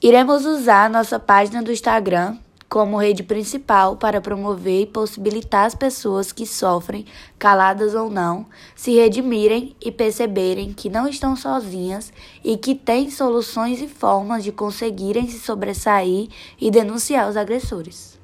Iremos usar nossa página do Instagram como rede principal para promover e possibilitar as pessoas que sofrem, caladas ou não, se redimirem e perceberem que não estão sozinhas e que têm soluções e formas de conseguirem se sobressair e denunciar os agressores.